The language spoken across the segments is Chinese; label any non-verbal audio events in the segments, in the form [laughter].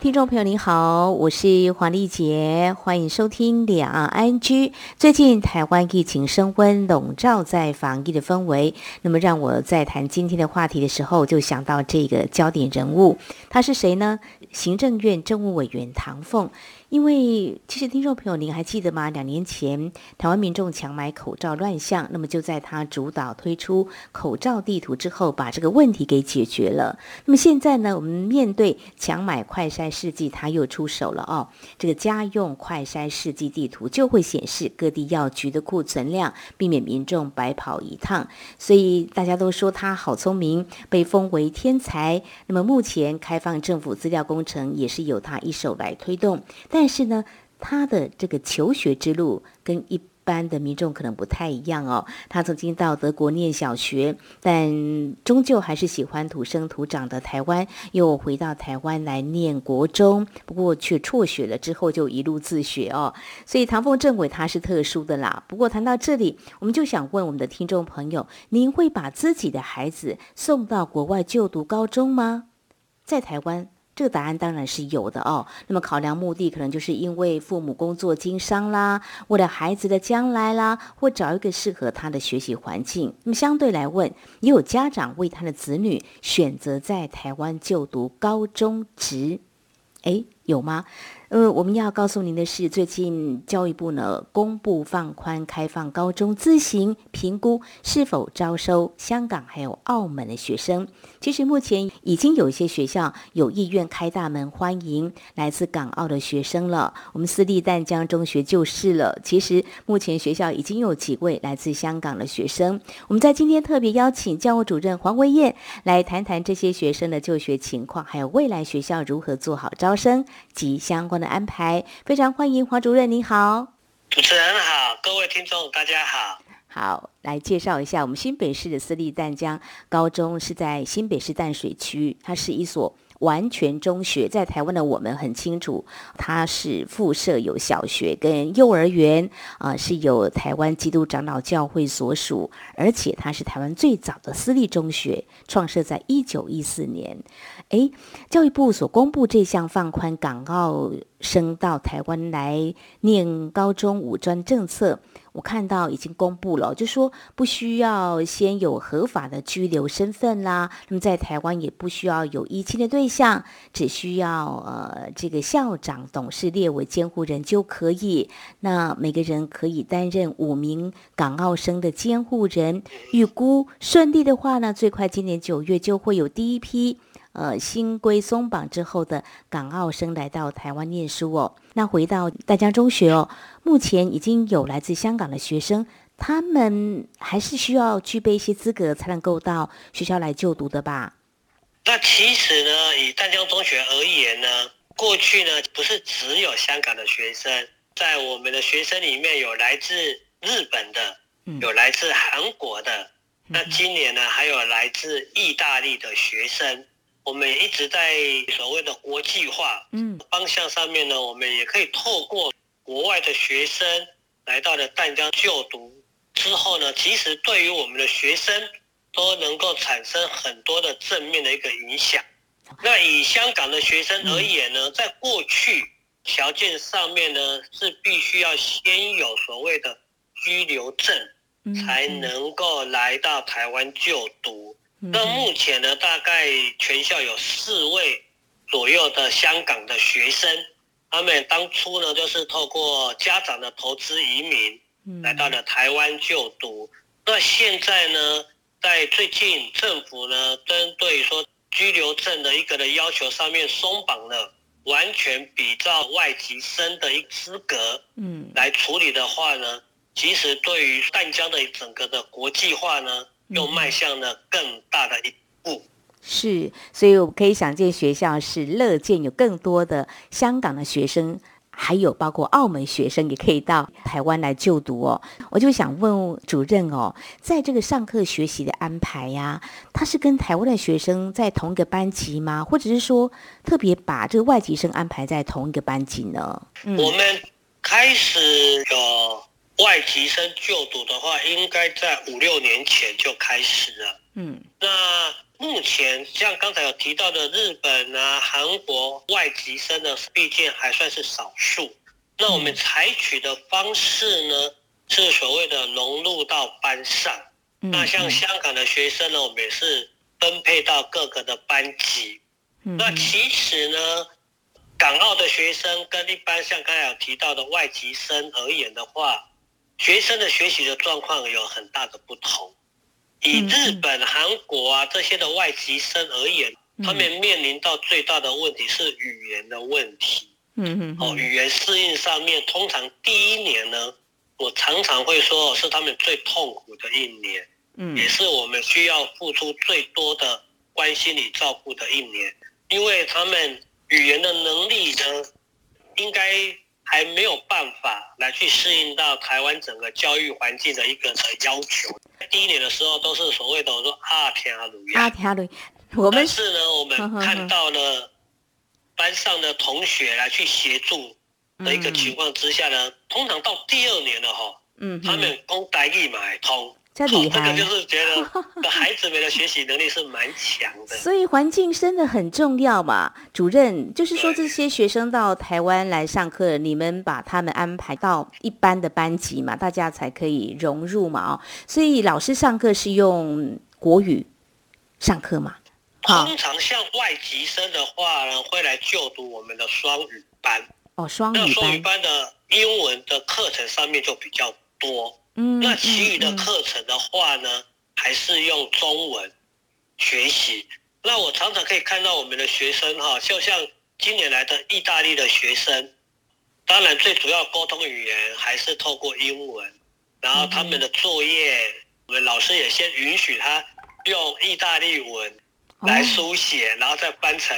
听众朋友您好，我是黄丽杰，欢迎收听两岸安居。最近台湾疫情升温，笼罩在防疫的氛围。那么让我在谈今天的话题的时候，就想到这个焦点人物，他是谁呢？行政院政务委员唐凤。因为其实听众朋友，您还记得吗？两年前台湾民众抢买口罩乱象，那么就在他主导推出口罩地图之后，把这个问题给解决了。那么现在呢，我们面对抢买快筛试剂，他又出手了哦。这个家用快筛试剂地图就会显示各地药局的库存量，避免民众白跑一趟。所以大家都说他好聪明，被封为天才。那么目前开放政府资料工程也是由他一手来推动，但但是呢，他的这个求学之路跟一般的民众可能不太一样哦。他曾经到德国念小学，但终究还是喜欢土生土长的台湾，又回到台湾来念国中，不过却辍学了之后就一路自学哦。所以唐凤政委他是特殊的啦。不过谈到这里，我们就想问我们的听众朋友：您会把自己的孩子送到国外就读高中吗？在台湾？这个答案当然是有的哦。那么考量目的，可能就是因为父母工作经商啦，为了孩子的将来啦，或找一个适合他的学习环境。那么相对来问，也有家长为他的子女选择在台湾就读高中职，诶，有吗？呃，我们要告诉您的是，最近教育部呢公布放宽开放高中自行评估是否招收香港还有澳门的学生。其实目前已经有一些学校有意愿开大门欢迎来自港澳的学生了。我们私立淡江中学就是了。其实目前学校已经有几位来自香港的学生。我们在今天特别邀请教务主任黄维燕来谈谈这些学生的就学情况，还有未来学校如何做好招生及相关的安排，非常欢迎黄主任，你好。主持人好，各位听众大家好。好，来介绍一下我们新北市的私立淡江高中，是在新北市淡水区，它是一所。完全中学在台湾的我们很清楚，它是附设有小学跟幼儿园啊、呃，是由台湾基督长老教会所属，而且它是台湾最早的私立中学，创设在一九一四年。诶，教育部所公布这项放宽港澳升到台湾来念高中五专政策。我看到已经公布了，就说不需要先有合法的居留身份啦，那么在台湾也不需要有依亲的对象，只需要呃这个校长、董事列为监护人就可以。那每个人可以担任五名港澳生的监护人。预估顺利的话呢，最快今年九月就会有第一批。呃，新规松绑之后的港澳生来到台湾念书哦。那回到淡江中学哦，目前已经有来自香港的学生，他们还是需要具备一些资格才能够到学校来就读的吧？那其实呢，以淡江中学而言呢，过去呢不是只有香港的学生，在我们的学生里面有来自日本的，有来自韩国的，嗯、那今年呢还有来自意大利的学生。我们一直在所谓的国际化嗯方向上面呢，我们也可以透过国外的学生来到了淡江就读之后呢，其实对于我们的学生都能够产生很多的正面的一个影响。那以香港的学生而言呢，在过去条件上面呢，是必须要先有所谓的居留证，才能够来到台湾就读。那目前呢，大概全校有四位左右的香港的学生，他们当初呢就是透过家长的投资移民，来到了台湾就读。那现在呢，在最近政府呢针对说居留证的一个的要求上面松绑了，完全比照外籍生的一个资格，嗯，来处理的话呢，其实对于淡江的整个的国际化呢。又迈向了更大的一步，是，所以我们可以想见，学校是乐见有更多的香港的学生，还有包括澳门学生也可以到台湾来就读哦。我就想问主任哦，在这个上课学习的安排呀，他是跟台湾的学生在同一个班级吗？或者是说特别把这个外籍生安排在同一个班级呢？嗯，我们开始有外籍生就读的话，应该在五六年前就开始了。嗯，那。目前像刚才有提到的日本啊、韩国外籍生呢，毕竟还算是少数。那我们采取的方式呢，是所谓的融入到班上。那像香港的学生呢，我们也是分配到各个的班级。那其实呢，港澳的学生跟一般像刚才有提到的外籍生而言的话，学生的学习的状况有很大的不同。以日本、韩国啊这些的外籍生而言，他们面临到最大的问题是语言的问题。嗯嗯。哦，语言适应上面，通常第一年呢，我常常会说是他们最痛苦的一年，嗯，也是我们需要付出最多的关心与照顾的一年，因为他们语言的能力呢，应该还没有办法来去适应到台湾整个教育环境的一个的要求。第一年的时候都是所谓的我说阿平阿鲁亚，阿平阿鲁，我们但是呢，我们看到了班上的同学来去协助的一个情况之下呢，嗯、通常到第二年了哈，嗯，他们公台语买通，这厉害，这个就是觉得 [laughs] 孩子们的学习能力是蛮强的，所以环境真的很重要嘛。主任就是说，这些学生到台湾来上课，你们把他们安排到一般的班级嘛，大家才可以融入嘛。哦，所以老师上课是用国语上课嘛？通常像外籍生的话呢，会来就读我们的双语班。哦，双语班。那双语班的英文的课程上面就比较多。嗯，那其余的课程的话呢，嗯嗯、还是用中文学习。那我常常可以看到我们的学生哈，就像今年来的意大利的学生，当然最主要沟通语言还是透过英文。然后他们的作业，我们老师也先允许他用意大利文来书写，然后再翻成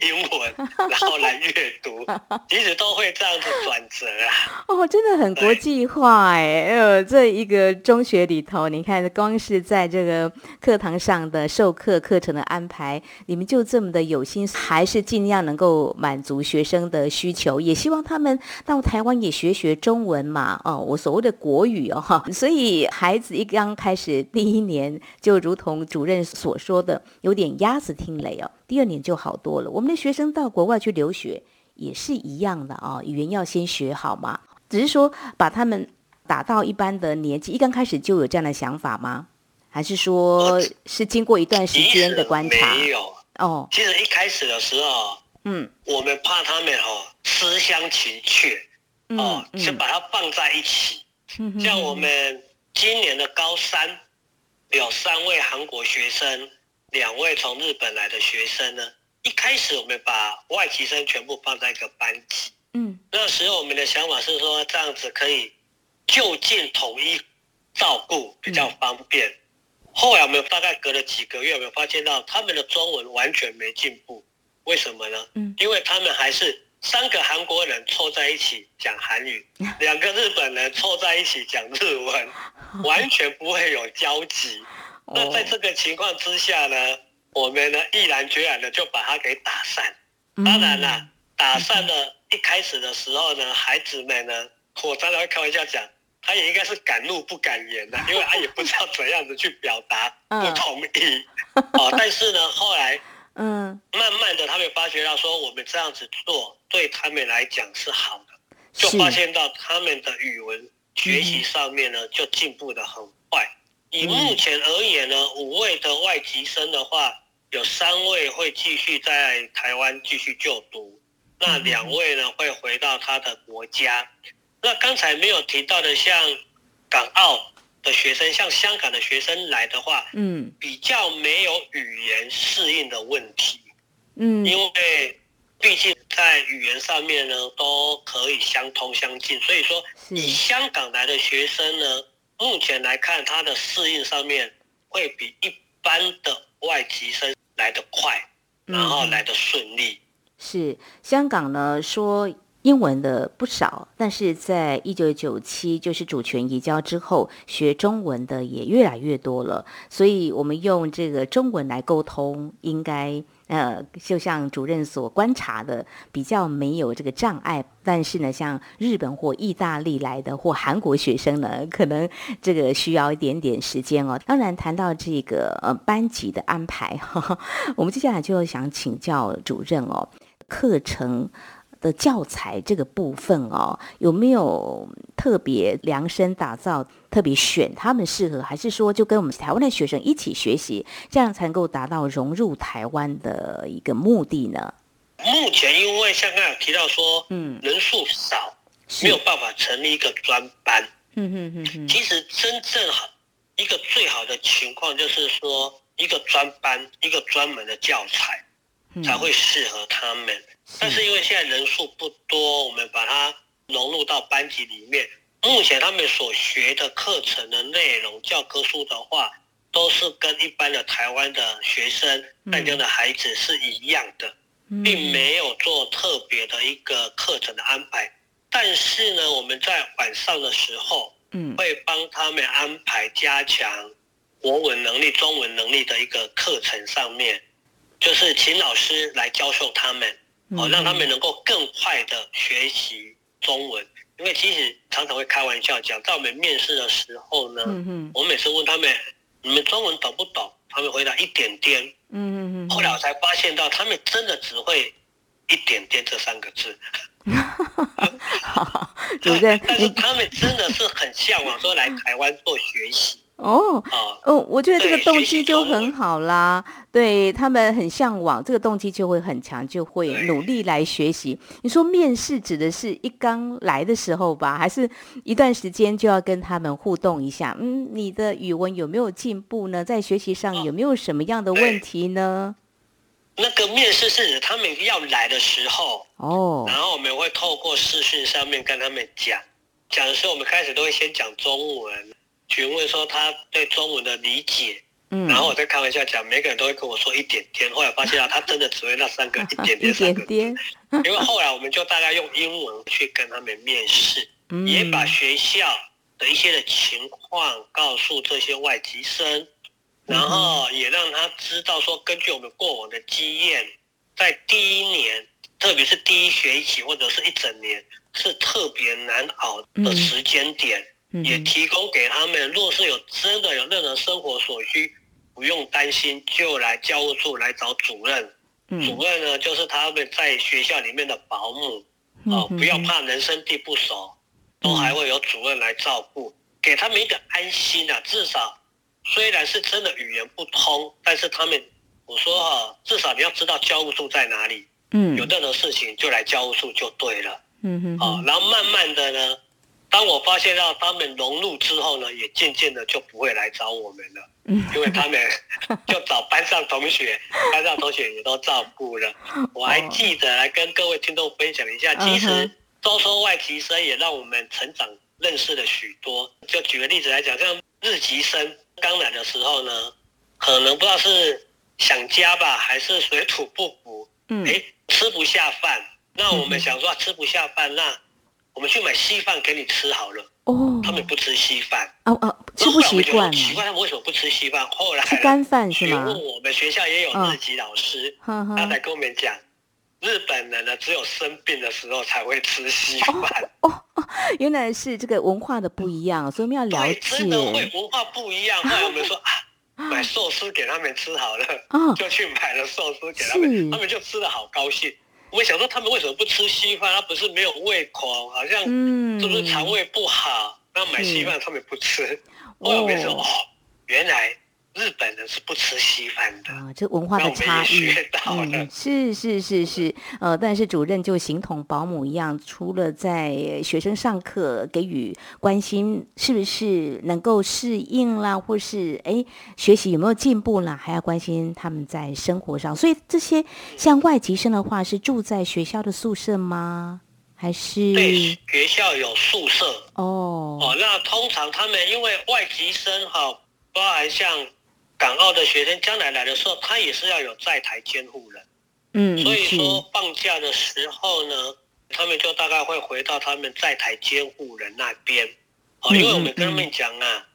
英文，[laughs] 然后来阅读，其实都会这样子转折啊。哦，真的很国际化哎！呃，这一个中学里头，你看，光是在这个课堂上的授课课程的安排，你们就这么的有心，还是尽量能够满足学生的需求，也希望他们到台湾也学学中文嘛。哦，我所谓的国语哦哈，所以孩子一刚开始第一年，就如同主任所说的，有点。鸭子听雷哦，第二年就好多了。我们的学生到国外去留学也是一样的啊、哦，语言要先学好嘛。只是说把他们打到一般的年纪，一刚开始就有这样的想法吗？还是说是经过一段时间的观察？没有哦。其实一开始的时候，嗯，我们怕他们哦思乡情怯哦，就把它放在一起。嗯、像我们今年的高三有三位韩国学生。两位从日本来的学生呢，一开始我们把外籍生全部放在一个班级，嗯，那时候我们的想法是说这样子可以就近统一照顾，比较方便。嗯、后来我们大概隔了几个月，我们发现到他们的中文完全没进步，为什么呢？嗯，因为他们还是三个韩国人凑在一起讲韩语，[laughs] 两个日本人凑在一起讲日文，[laughs] 完全不会有交集。那在这个情况之下呢，我们呢毅然决然的就把它给打散。当然了，打散的一开始的时候呢，孩子们呢，我常常会开玩笑讲，他也应该是敢怒不敢言的，[laughs] 因为他也不知道怎样子去表达不同意。哦，[laughs] 但是呢，后来，嗯，慢慢的他们发觉到说，我们这样子做对他们来讲是好的，就发现到他们的语文学习上面呢，就进步的很快。以目前而言呢，五位的外籍生的话，有三位会继续在台湾继续就读，那两位呢会回到他的国家。那刚才没有提到的，像港澳的学生，像香港的学生来的话，嗯，比较没有语言适应的问题，嗯，因为毕竟在语言上面呢都可以相通相近，所以说以香港来的学生呢。目前来看，它的适应上面会比一般的外籍生来得快，然后来得顺利。是香港呢说英文的不少，但是在一九九七就是主权移交之后，学中文的也越来越多了。所以，我们用这个中文来沟通，应该呃，就像主任所观察的，比较没有这个障碍。但是呢，像日本或意大利来的或韩国学生呢，可能这个需要一点点时间哦。当然，谈到这个呃班级的安排，呵呵，我们接下来就想请教主任哦，课程。的教材这个部分哦，有没有特别量身打造、特别选他们适合，还是说就跟我们台湾的学生一起学习，这样才能够达到融入台湾的一个目的呢？目前因为像刚才提到说，嗯，人数少，没有办法成立一个专班。嗯嗯嗯嗯。其实真正好一个最好的情况就是说，一个专班，一个专门的教材，才会适合他们。但是因为现在人数不多，我们把它融入到班级里面。目前他们所学的课程的内容、教科书的话，都是跟一般的台湾的学生、淡江的孩子是一样的，并没有做特别的一个课程的安排。但是呢，我们在晚上的时候，嗯，会帮他们安排加强国文能力、中文能力的一个课程上面，就是请老师来教授他们。哦，让他们能够更快的学习中文，因为其实常常会开玩笑讲，在我们面试的时候呢，嗯哼，我每次问他们，你们中文懂不懂？他们回答一点点，嗯嗯嗯，后来我才发现到，他们真的只会一点点这三个字。[laughs] [laughs] 好，主任，但是他们真的是很向往说来台湾做学习。哦，哦，我觉得这个动机就很好啦，对他们很向往，这个动机就会很强，就会努力来学习。你说面试指的是一刚来的时候吧，还是一段时间就要跟他们互动一下？嗯，你的语文有没有进步呢？在学习上有没有什么样的问题呢？那个面试是指他们要来的时候哦，然后我们会透过视讯上面跟他们讲，讲的时候我们开始都会先讲中文。询问说他对中文的理解，嗯，然后我在开玩笑讲，每个人都会跟我说一点点，后来发现啊，他真的只会那三个一点点 [laughs] 三个。字，因为后来我们就大概用英文去跟他们面试，[laughs] 也把学校的一些的情况告诉这些外籍生，然后也让他知道说，根据我们过往的经验，在第一年，特别是第一学期或者是一整年，是特别难熬的时间点。也提供给他们，若是有真的有任何生活所需，不用担心，就来教务处来找主任。主任呢，就是他们在学校里面的保姆，哦，不要怕人生地不熟，都还会有主任来照顾，给他们一个安心啊。至少虽然是真的语言不通，但是他们，我说哈，至少你要知道教务处在哪里。嗯，有任何事情就来教务处就对了。嗯哼，好，然后慢慢的呢。当我发现到他们融入之后呢，也渐渐的就不会来找我们了，因为他们 [laughs] 就找班上同学，班上同学也都照顾了。我还记得来跟各位听众分享一下，其实招收外籍生也让我们成长认识了许多。就举个例子来讲，像日籍生刚来的时候呢，可能不知道是想家吧，还是水土不服，嗯，哎，吃不下饭。那我们想说吃不下饭，那我们去买稀饭给你吃好了。哦，他们不吃稀饭。哦哦，吃不习惯。奇怪，他们为什么不吃稀饭？后来吃干饭是吗？我们学校也有日籍老师，他才跟我们讲，日本人呢只有生病的时候才会吃稀饭。哦哦，原来是这个文化的不一样，[laughs] 所以我们要了解。真的会文化不一样。后来我们说啊，[laughs] 买寿司给他们吃好了，就去买了寿司给他们，他们就吃的好高兴。我想说，他们为什么不吃稀饭？他不是没有胃口，好像是不是肠胃不好？那、嗯、买稀饭他们不吃。我有没说哦，原来。日本人是不吃稀饭的啊，这文化的差异。嗯，是是是是，呃，但是主任就形同保姆一样，除了在学生上课给予关心，是不是能够适应啦，或是哎学习有没有进步啦，还要关心他们在生活上。所以这些像外籍生的话，是住在学校的宿舍吗？还是对，学校有宿舍哦哦，那通常他们因为外籍生哈，包含像。港澳的学生将来来的时候，他也是要有在台监护人。嗯，所以说放假的时候呢，他们就大概会回到他们在台监护人那边，哦，因为我们跟他们讲啊，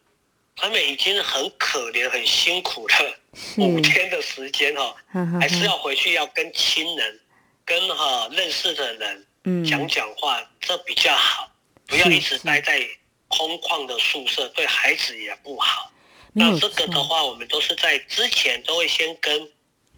他们已经很可怜、很辛苦了 [laughs] 五天的时间哈，还是要回去要跟亲人、跟哈认识的人讲讲话，这比较好，不要一直待在空旷的宿舍，对孩子也不好。那这个的话，我们都是在之前都会先跟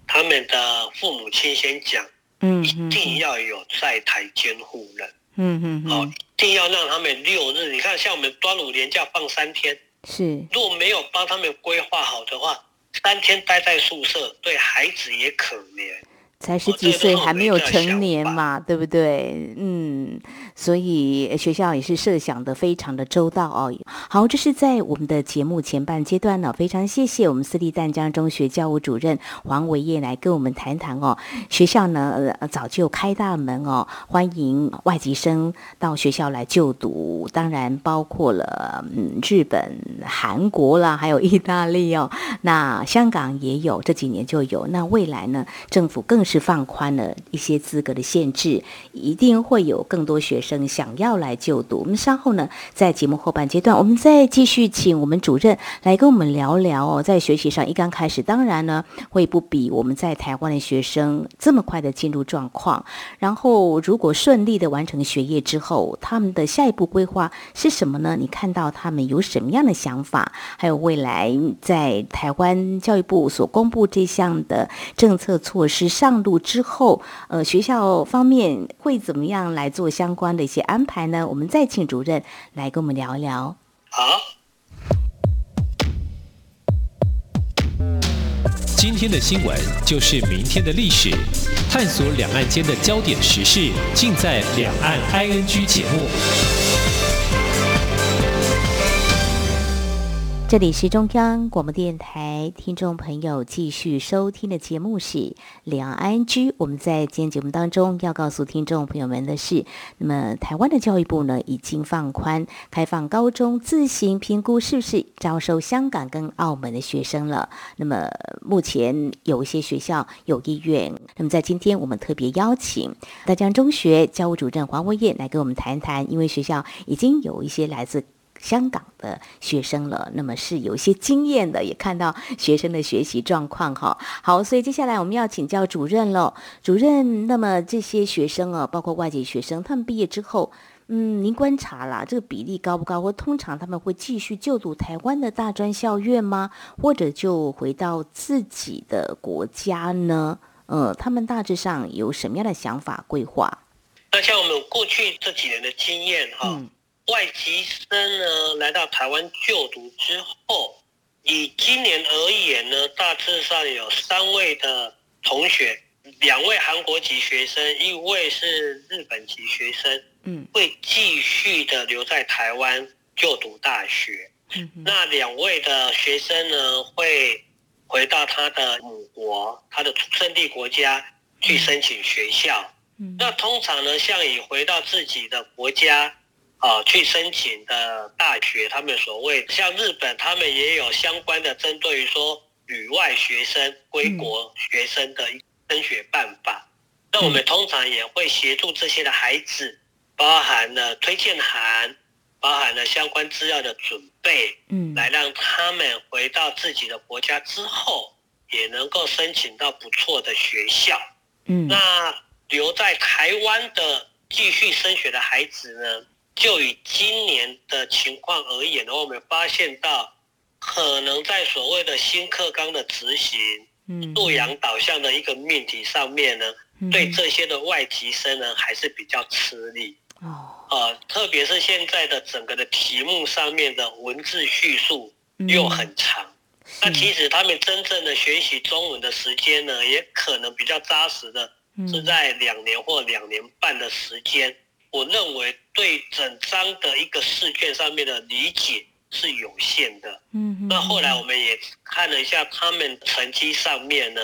他们的父母亲先讲。嗯，一定要有在台监护人。嗯嗯，好，一定要让他们六日。你看，像我们端午连假放三天，是，如果没有帮他们规划好的话，三天待在宿舍，对孩子也可怜。才十几岁，还没有成年嘛，对不对？嗯。所以学校也是设想的非常的周到哦。好，这是在我们的节目前半阶段呢，非常谢谢我们私立淡江中学教务主任黄维业来跟我们谈谈哦。学校呢，呃，早就开大门哦，欢迎外籍生到学校来就读，当然包括了嗯日本、韩国啦，还有意大利哦。那香港也有，这几年就有。那未来呢，政府更是放宽了一些资格的限制，一定会有更多学生。生想要来就读，我们稍后呢，在节目后半阶段，我们再继续请我们主任来跟我们聊聊哦，在学习上一刚开始，当然呢，会不比我们在台湾的学生这么快的进入状况。然后，如果顺利的完成学业之后，他们的下一步规划是什么呢？你看到他们有什么样的想法？还有未来在台湾教育部所公布这项的政策措施上路之后，呃，学校方面会怎么样来做相关的一些安排呢？我们再请主任来跟我们聊一聊。好，今天的新闻就是明天的历史，探索两岸间的焦点时事，尽在《两岸 ING》节目。这里是中央广播电台，听众朋友继续收听的节目是《两岸 ING》。我们在今天节目当中要告诉听众朋友们的是，那么台湾的教育部呢已经放宽开放高中自行评估是不是招收香港跟澳门的学生了。那么目前有一些学校有意愿，那么在今天我们特别邀请大江中学教务主任黄维烨来跟我们谈谈，因为学校已经有一些来自。香港的学生了，那么是有一些经验的，也看到学生的学习状况哈。好，所以接下来我们要请教主任了。主任，那么这些学生啊，包括外籍学生，他们毕业之后，嗯，您观察了这个比例高不高？或通常他们会继续就读台湾的大专校院吗？或者就回到自己的国家呢？呃，他们大致上有什么样的想法规划？那像我们过去这几年的经验哈。嗯外籍生呢来到台湾就读之后，以今年而言呢，大致上有三位的同学，两位韩国籍学生，一位是日本籍学生，嗯，会继续的留在台湾就读大学。嗯，那两位的学生呢，会回到他的母国，他的出生地国家去申请学校。嗯，那通常呢，像以回到自己的国家。啊，去申请的大学，他们所谓像日本，他们也有相关的针对于说旅外学生归国学生的升学办法。那我们通常也会协助这些的孩子，包含了推荐函，包含了相关资料的准备，嗯，来让他们回到自己的国家之后，也能够申请到不错的学校。嗯，那留在台湾的继续升学的孩子呢？就以今年的情况而言的话，我们发现到，可能在所谓的新课纲的执行，嗯，素养导向的一个命题上面呢，对这些的外籍生呢，还是比较吃力。哦，呃，特别是现在的整个的题目上面的文字叙述又很长，那其实他们真正的学习中文的时间呢，也可能比较扎实的，是在两年或两年半的时间。我认为对整张的一个试卷上面的理解是有限的。嗯，那后来我们也看了一下他们成绩上面呢，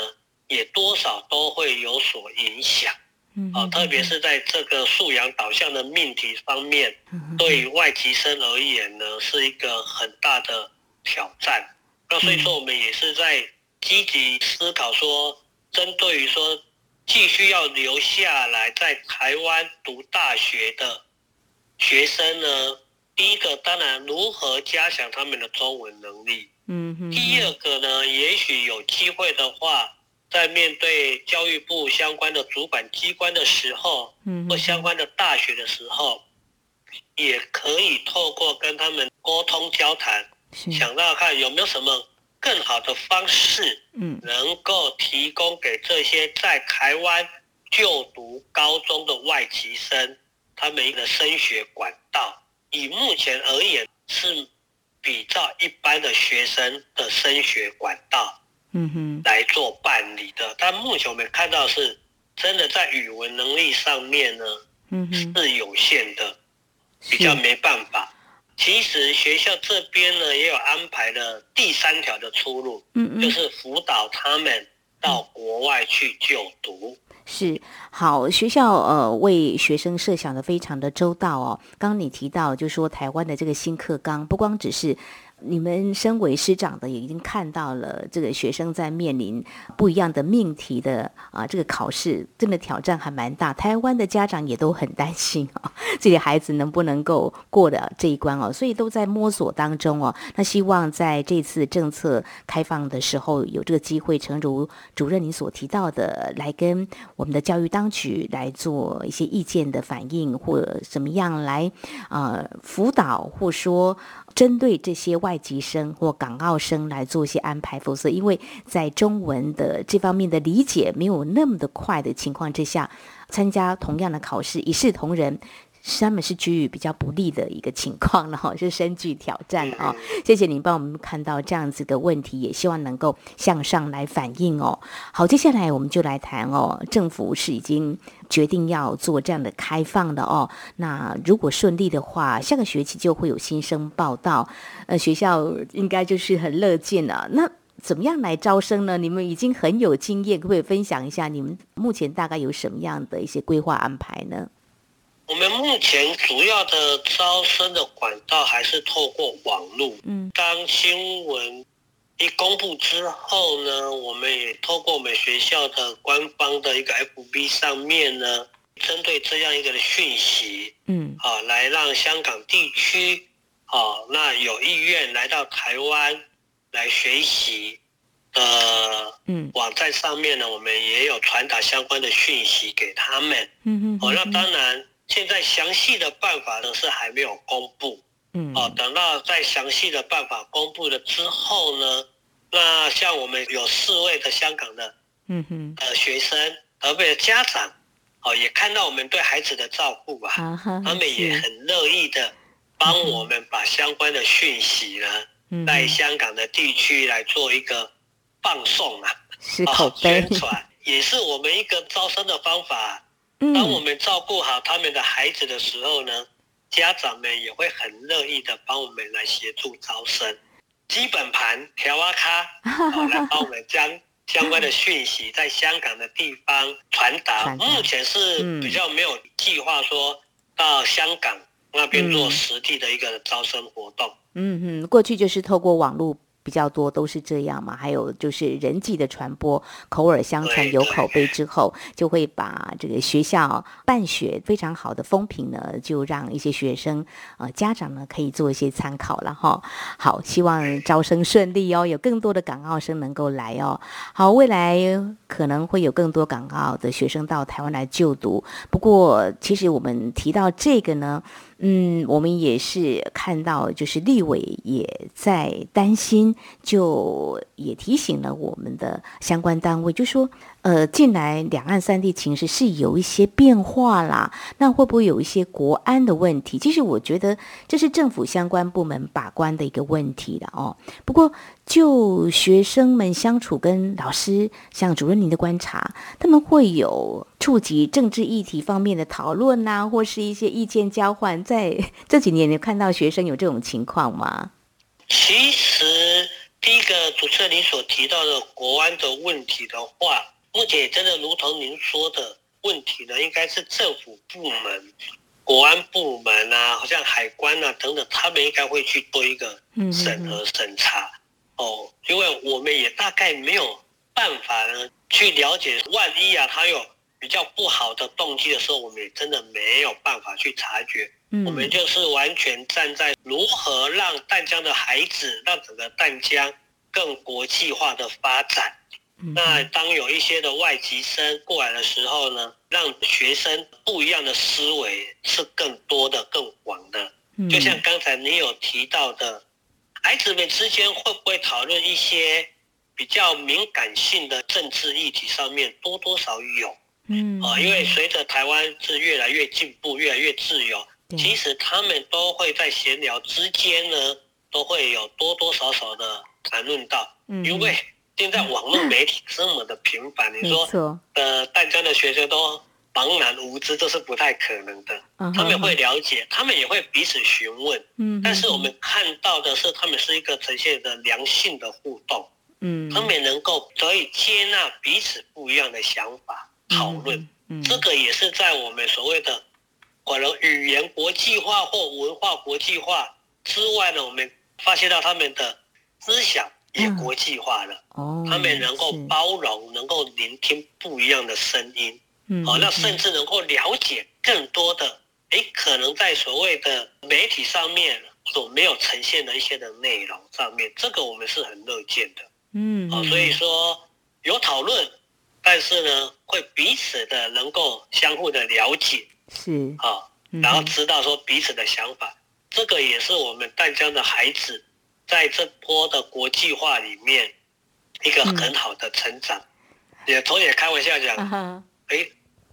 也多少都会有所影响。嗯，啊，特别是在这个素养导向的命题方面，对于外籍生而言呢，是一个很大的挑战。那所以说，我们也是在积极思考说，针对于说。继续要留下来在台湾读大学的学生呢，第一个当然如何加强他们的中文能力。嗯哼。第二个呢，也许有机会的话，在面对教育部相关的主管机关的时候，嗯，或相关的大学的时候，也可以透过跟他们沟通交谈，想到看有没有什么。更好的方式，嗯，能够提供给这些在台湾就读高中的外籍生，他们一个升学管道，以目前而言是比较一般的学生的升学管道，嗯哼，来做办理的。但目前我们看到是真的在语文能力上面呢，嗯哼，是有限的，比较没办法。其实学校这边呢，也有安排了第三条的出路，嗯嗯，就是辅导他们到国外去就读。是，好，学校呃为学生设想的非常的周到哦。刚刚你提到，就说台湾的这个新课纲，不光只是。你们身为师长的也已经看到了，这个学生在面临不一样的命题的啊，这个考试真的挑战还蛮大。台湾的家长也都很担心啊，自己孩子能不能够过的这一关哦，所以都在摸索当中哦。那希望在这次政策开放的时候，有这个机会，诚如主任您所提到的，来跟我们的教育当局来做一些意见的反映，或怎么样来啊辅导，或说。针对这些外籍生或港澳生来做一些安排，否则因为在中文的这方面的理解没有那么的快的情况之下，参加同样的考试一视同仁。他们是居于比较不利的一个情况了哈，[laughs] 是深具挑战哦！谢谢您帮我们看到这样子的问题，也希望能够向上来反映哦。好，接下来我们就来谈哦，政府是已经决定要做这样的开放的哦。那如果顺利的话，下个学期就会有新生报到，呃，学校应该就是很乐见了。那怎么样来招生呢？你们已经很有经验，可不可以分享一下你们目前大概有什么样的一些规划安排呢？我们目前主要的招生的管道还是透过网络。嗯，当新闻一公布之后呢，我们也透过我们学校的官方的一个 FB 上面呢，针对这样一个的讯息，嗯，啊，来让香港地区，啊，那有意愿来到台湾来学习的，嗯，网站上面呢，我们也有传达相关的讯息给他们。嗯嗯，哦，那当然。现在详细的办法呢是还没有公布，嗯，哦，等到在详细的办法公布了之后呢，那像我们有四位的香港的，嗯哼，呃，学生，而且家长，哦，也看到我们对孩子的照顾啊，啊他们也很乐意的帮我们把相关的讯息呢，嗯、在香港的地区来做一个放送啊，是口碑、哦、宣传，也是我们一个招生的方法。当我们照顾好他们的孩子的时候呢，家长们也会很乐意的帮我们来协助招生，基本盘调啊卡，[laughs] 好来帮我们将相关的讯息在香港的地方传达。目前是比较没有计划说到香港那边做实地的一个招生活动。嗯嗯，过去就是透过网络。比较多都是这样嘛，还有就是人际的传播，口耳相传，有口碑之后，就会把这个学校办学非常好的风评呢，就让一些学生呃家长呢可以做一些参考了哈。好，希望招生顺利哦，有更多的港澳生能够来哦。好，未来可能会有更多港澳的学生到台湾来就读。不过，其实我们提到这个呢。嗯，我们也是看到，就是立委也在担心，就也提醒了我们的相关单位，就说。呃，近来两岸三地情势是有一些变化啦，那会不会有一些国安的问题？其实我觉得这是政府相关部门把关的一个问题了哦。不过就学生们相处跟老师，像主任您的观察，他们会有触及政治议题方面的讨论呐，或是一些意见交换，在 [laughs] 这几年你看到学生有这种情况吗？其实第一个主持人你所提到的国安的问题的话。目前真的如同您说的问题呢，应该是政府部门、国安部门啊，好像海关啊等等，他们应该会去做一个审核审查哦，因为我们也大概没有办法呢去了解，万一啊他有比较不好的动机的时候，我们也真的没有办法去察觉。嗯，我们就是完全站在如何让淡江的孩子，让整个淡江更国际化的发展。嗯、那当有一些的外籍生过来的时候呢，让学生不一样的思维是更多的、更广的。嗯、就像刚才你有提到的，孩子们之间会不会讨论一些比较敏感性的政治议题上面，多多少有。嗯啊，因为随着台湾是越来越进步，越来越自由，其实他们都会在闲聊之间呢，都会有多多少少的谈论到。嗯，因为现在网络媒体这么的频繁，嗯、你说呃，大家的学生都茫然无知，这是不太可能的。嗯、他们会了解，他们也会彼此询问。嗯，但是我们看到的是，他们是一个呈现的良性的互动。嗯，他们能够可以接纳彼此不一样的想法。讨论，嗯嗯、这个也是在我们所谓的可能语言国际化或文化国际化之外呢，我们发现到他们的思想也国际化了。哦、嗯，他们能够包容，能够聆听不一样的声音。嗯，好，那甚至能够了解更多的，诶，可能在所谓的媒体上面所没有呈现的一些的内容上面，这个我们是很乐见的。嗯，好，所以说有讨论。但是呢，会彼此的能够相互的了解，是啊，然后知道说彼此的想法，嗯、这个也是我们淡江的孩子在这波的国际化里面一个很好的成长。嗯、也同也开玩笑讲，哎、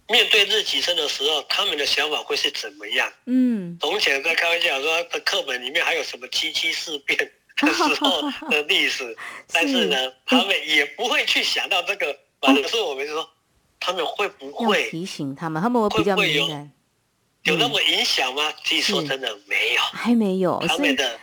面对日籍生的时候，他们的想法会是怎么样？嗯，从前在开玩笑说，的课本里面还有什么七七事变的时候的历史，[laughs] 是但是呢，他们也不会去想到这个。反正是我们就说，他们会不会提醒他们？他们会比较敏感，有那么影响吗？其实说真的没有，还没有。他们的，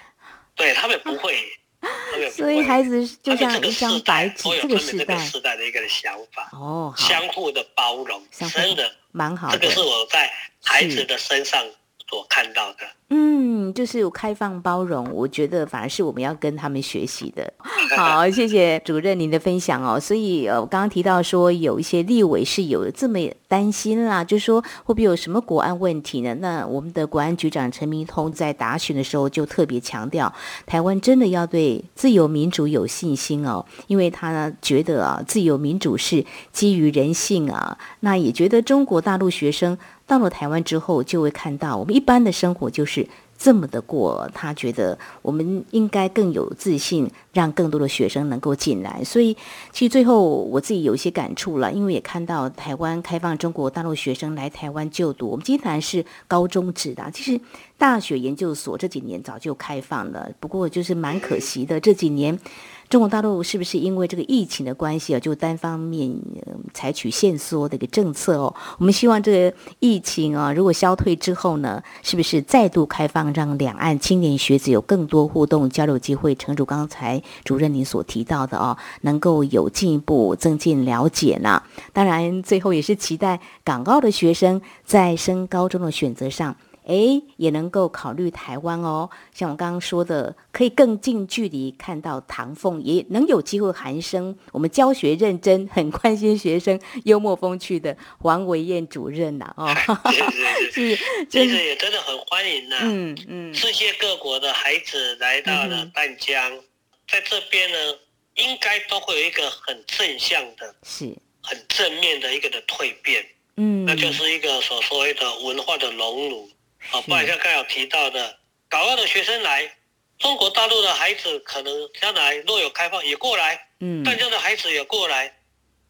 对他们不会，[laughs] 所以孩子就像一张白纸，这个时代时代的一个想法哦，相互的包容，真的蛮好的。这个是我在孩子的身上所看到的。嗯，就是有开放包容，我觉得反而是我们要跟他们学习的。[laughs] 好，谢谢主任您的分享哦。所以呃，我刚刚提到说有一些立委是有这么担心啦，就是说会不会有什么国安问题呢？那我们的国安局长陈明通在答询的时候就特别强调，台湾真的要对自由民主有信心哦，因为他觉得啊，自由民主是基于人性啊。那也觉得中国大陆学生到了台湾之后，就会看到我们一般的生活就是。这么的过，他觉得我们应该更有自信，让更多的学生能够进来。所以，其实最后我自己有一些感触了，因为也看到台湾开放中国大陆学生来台湾就读。我们今天谈是高中职的，其实大学研究所这几年早就开放了，不过就是蛮可惜的，这几年。中国大陆是不是因为这个疫情的关系啊，就单方面采取限缩的一个政策哦？我们希望这个疫情啊，如果消退之后呢，是不是再度开放，让两岸青年学子有更多互动交流机会？诚如刚才主任您所提到的哦，能够有进一步增进了解呢？当然，最后也是期待港澳的学生在升高中的选择上。哎，也能够考虑台湾哦。像我刚刚说的，可以更近距离看到唐凤，也能有机会寒生我们教学认真、很关心学生、幽默风趣的黄维燕主任呐、啊。[laughs] 哦，是，其实也真的很欢迎呐、啊。嗯嗯，世界各国的孩子来到了淡江，嗯、在这边呢，应该都会有一个很正向的，是很正面的一个的蜕变。嗯，那就是一个所谓的文化的熔炉。啊，不然像刚才有提到的，港澳的学生来，中国大陆的孩子可能将来若有开放也过来，嗯，淡江的孩子也过来，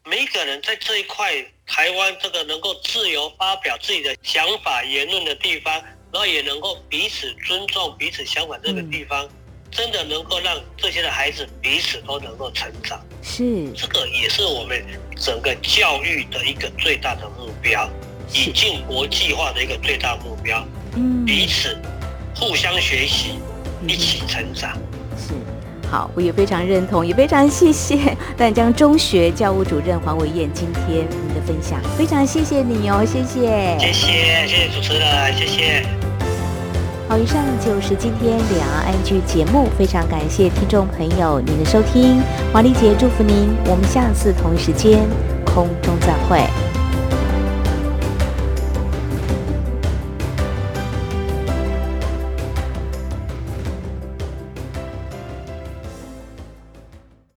每一个人在这一块台湾这个能够自由发表自己的想法言论的地方，然后也能够彼此尊重彼此想法这个地方，嗯、真的能够让这些的孩子彼此都能够成长，是。这个也是我们整个教育的一个最大的目标，引进国际化的一个最大目标。嗯，彼此互相学习，一起成长。是，好，我也非常认同，也非常谢谢淡江中学教务主任黄伟燕今天您的分享，非常谢谢你哦，谢谢，谢谢，谢谢主持人，谢谢。好，以上就是今天两岸 ING 节目，非常感谢听众朋友您的收听，黄丽姐祝福您，我们下次同一时间空中再会。